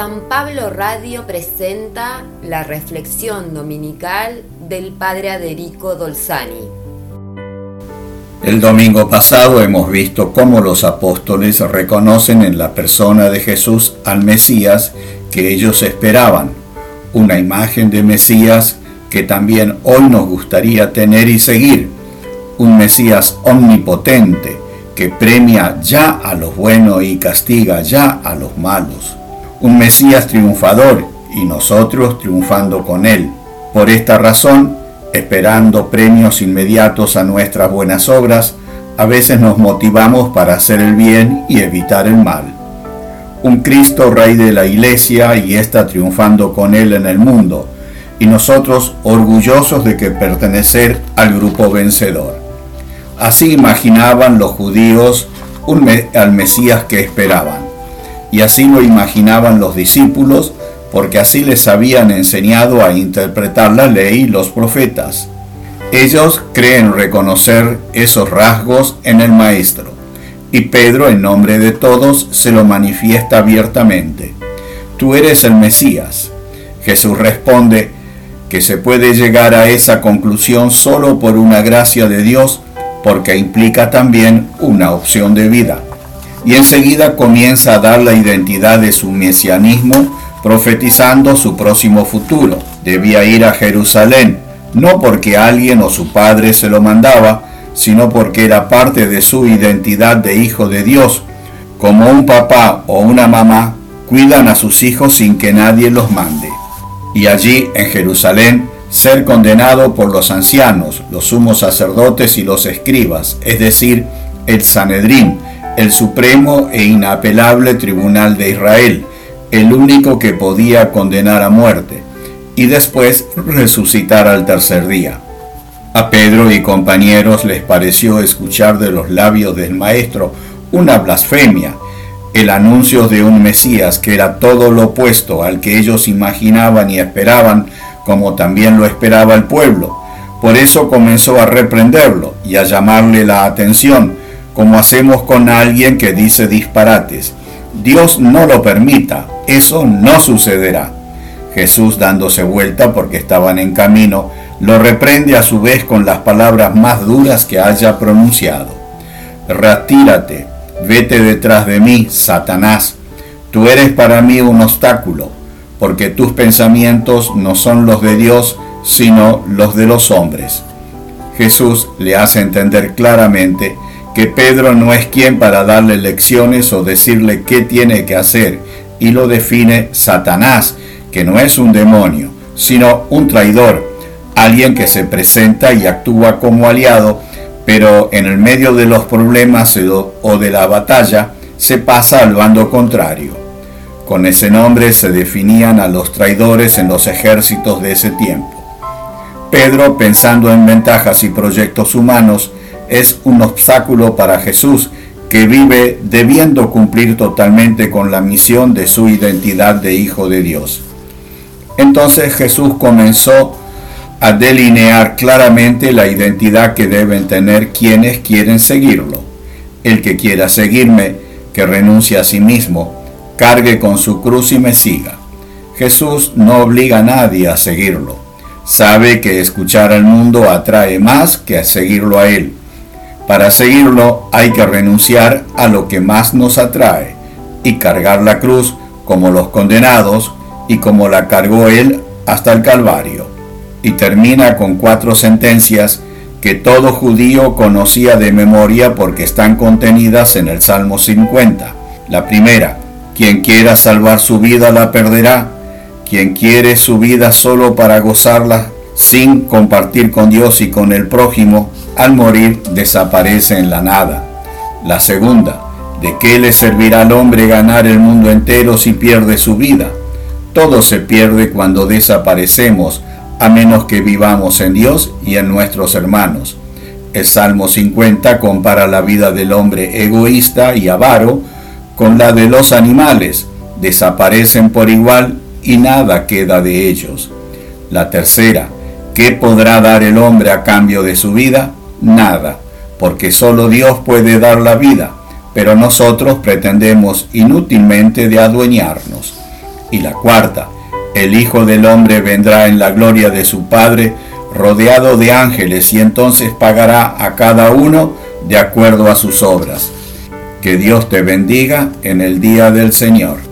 San Pablo Radio presenta la reflexión dominical del Padre Aderico Dolzani. El domingo pasado hemos visto cómo los apóstoles reconocen en la persona de Jesús al Mesías que ellos esperaban, una imagen de Mesías que también hoy nos gustaría tener y seguir, un Mesías omnipotente que premia ya a los buenos y castiga ya a los malos un Mesías triunfador y nosotros triunfando con él. Por esta razón, esperando premios inmediatos a nuestras buenas obras, a veces nos motivamos para hacer el bien y evitar el mal. Un Cristo Rey de la Iglesia y está triunfando con Él en el mundo, y nosotros orgullosos de que pertenecer al grupo vencedor. Así imaginaban los judíos al Mesías que esperaban y así lo imaginaban los discípulos, porque así les habían enseñado a interpretar la ley los profetas. Ellos creen reconocer esos rasgos en el Maestro, y Pedro, en nombre de todos, se lo manifiesta abiertamente. Tú eres el Mesías. Jesús responde que se puede llegar a esa conclusión solo por una gracia de Dios, porque implica también una opción de vida y enseguida comienza a dar la identidad de su mesianismo, profetizando su próximo futuro. Debía ir a Jerusalén, no porque alguien o su padre se lo mandaba, sino porque era parte de su identidad de hijo de Dios, como un papá o una mamá cuidan a sus hijos sin que nadie los mande. Y allí, en Jerusalén, ser condenado por los ancianos, los sumos sacerdotes y los escribas, es decir, el Sanedrín, el supremo e inapelable tribunal de Israel, el único que podía condenar a muerte, y después resucitar al tercer día. A Pedro y compañeros les pareció escuchar de los labios del Maestro una blasfemia, el anuncio de un Mesías que era todo lo opuesto al que ellos imaginaban y esperaban, como también lo esperaba el pueblo. Por eso comenzó a reprenderlo y a llamarle la atención, como hacemos con alguien que dice disparates. Dios no lo permita, eso no sucederá. Jesús, dándose vuelta porque estaban en camino, lo reprende a su vez con las palabras más duras que haya pronunciado. Retírate, vete detrás de mí, Satanás. Tú eres para mí un obstáculo, porque tus pensamientos no son los de Dios, sino los de los hombres. Jesús le hace entender claramente que Pedro no es quien para darle lecciones o decirle qué tiene que hacer, y lo define Satanás, que no es un demonio, sino un traidor, alguien que se presenta y actúa como aliado, pero en el medio de los problemas o de la batalla se pasa al bando contrario. Con ese nombre se definían a los traidores en los ejércitos de ese tiempo. Pedro, pensando en ventajas y proyectos humanos, es un obstáculo para Jesús que vive debiendo cumplir totalmente con la misión de su identidad de Hijo de Dios. Entonces Jesús comenzó a delinear claramente la identidad que deben tener quienes quieren seguirlo. El que quiera seguirme, que renuncie a sí mismo, cargue con su cruz y me siga. Jesús no obliga a nadie a seguirlo. Sabe que escuchar al mundo atrae más que a seguirlo a Él. Para seguirlo hay que renunciar a lo que más nos atrae y cargar la cruz como los condenados y como la cargó él hasta el Calvario. Y termina con cuatro sentencias que todo judío conocía de memoria porque están contenidas en el Salmo 50. La primera, quien quiera salvar su vida la perderá, quien quiere su vida solo para gozarla sin compartir con Dios y con el prójimo, al morir desaparece en la nada. La segunda, ¿de qué le servirá al hombre ganar el mundo entero si pierde su vida? Todo se pierde cuando desaparecemos, a menos que vivamos en Dios y en nuestros hermanos. El Salmo 50 compara la vida del hombre egoísta y avaro con la de los animales. Desaparecen por igual y nada queda de ellos. La tercera, ¿qué podrá dar el hombre a cambio de su vida? nada, porque solo Dios puede dar la vida, pero nosotros pretendemos inútilmente de adueñarnos. Y la cuarta, el Hijo del Hombre vendrá en la gloria de su Padre, rodeado de ángeles, y entonces pagará a cada uno de acuerdo a sus obras. Que Dios te bendiga en el día del Señor.